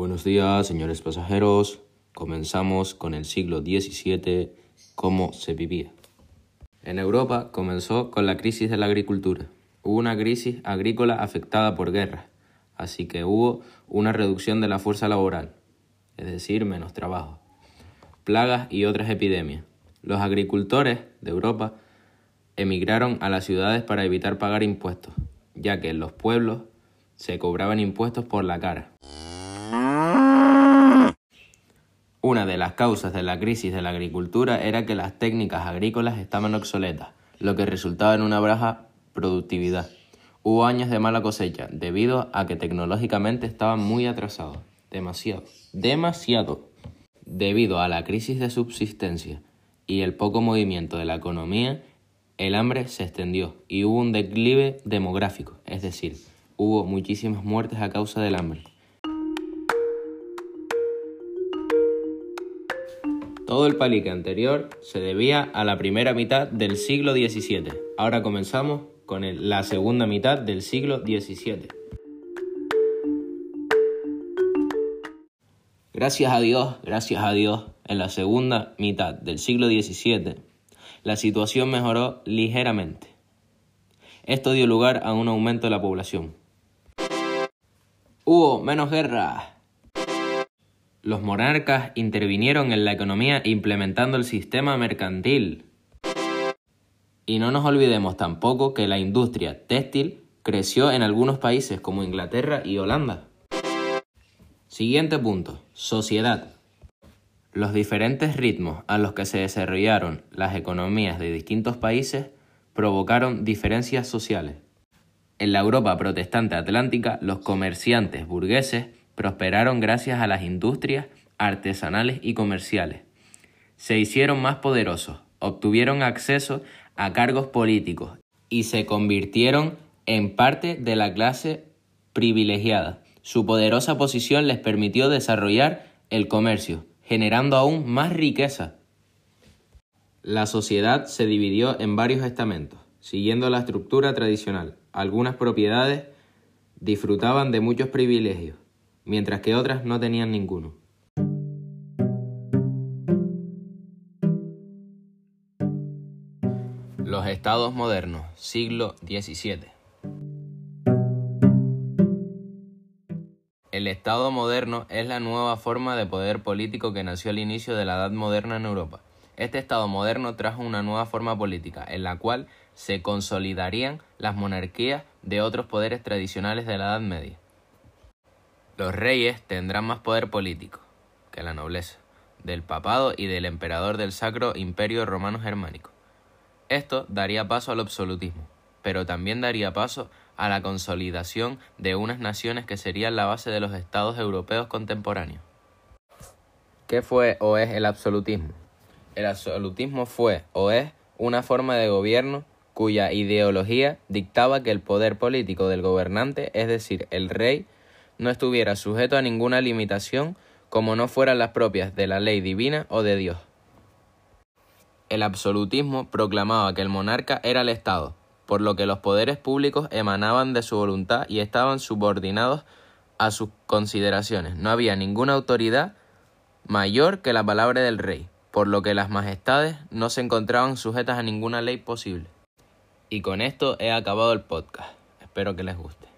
Buenos días, señores pasajeros. Comenzamos con el siglo XVII, cómo se vivía. En Europa comenzó con la crisis de la agricultura. Hubo una crisis agrícola afectada por guerras, así que hubo una reducción de la fuerza laboral, es decir, menos trabajo, plagas y otras epidemias. Los agricultores de Europa emigraron a las ciudades para evitar pagar impuestos, ya que en los pueblos se cobraban impuestos por la cara. Una de las causas de la crisis de la agricultura era que las técnicas agrícolas estaban obsoletas, lo que resultaba en una baja productividad. Hubo años de mala cosecha debido a que tecnológicamente estaban muy atrasados, demasiado, demasiado. Debido a la crisis de subsistencia y el poco movimiento de la economía, el hambre se extendió y hubo un declive demográfico, es decir, hubo muchísimas muertes a causa del hambre. Todo el palique anterior se debía a la primera mitad del siglo XVII. Ahora comenzamos con la segunda mitad del siglo XVII. Gracias a Dios, gracias a Dios, en la segunda mitad del siglo XVII, la situación mejoró ligeramente. Esto dio lugar a un aumento de la población. Hubo menos guerra, los monarcas intervinieron en la economía implementando el sistema mercantil. Y no nos olvidemos tampoco que la industria textil creció en algunos países como Inglaterra y Holanda. Siguiente punto, sociedad. Los diferentes ritmos a los que se desarrollaron las economías de distintos países provocaron diferencias sociales. En la Europa protestante atlántica, los comerciantes burgueses prosperaron gracias a las industrias artesanales y comerciales. Se hicieron más poderosos, obtuvieron acceso a cargos políticos y se convirtieron en parte de la clase privilegiada. Su poderosa posición les permitió desarrollar el comercio, generando aún más riqueza. La sociedad se dividió en varios estamentos, siguiendo la estructura tradicional. Algunas propiedades disfrutaban de muchos privilegios, mientras que otras no tenían ninguno. Los estados modernos, siglo XVII. El Estado moderno es la nueva forma de poder político que nació al inicio de la Edad Moderna en Europa. Este Estado moderno trajo una nueva forma política, en la cual se consolidarían las monarquías de otros poderes tradicionales de la Edad Media. Los reyes tendrán más poder político que la nobleza, del papado y del emperador del Sacro Imperio Romano Germánico. Esto daría paso al absolutismo, pero también daría paso a la consolidación de unas naciones que serían la base de los estados europeos contemporáneos. ¿Qué fue o es el absolutismo? El absolutismo fue o es una forma de gobierno cuya ideología dictaba que el poder político del gobernante, es decir, el rey, no estuviera sujeto a ninguna limitación como no fueran las propias de la ley divina o de Dios. El absolutismo proclamaba que el monarca era el Estado, por lo que los poderes públicos emanaban de su voluntad y estaban subordinados a sus consideraciones. No había ninguna autoridad mayor que la palabra del rey, por lo que las majestades no se encontraban sujetas a ninguna ley posible. Y con esto he acabado el podcast. Espero que les guste.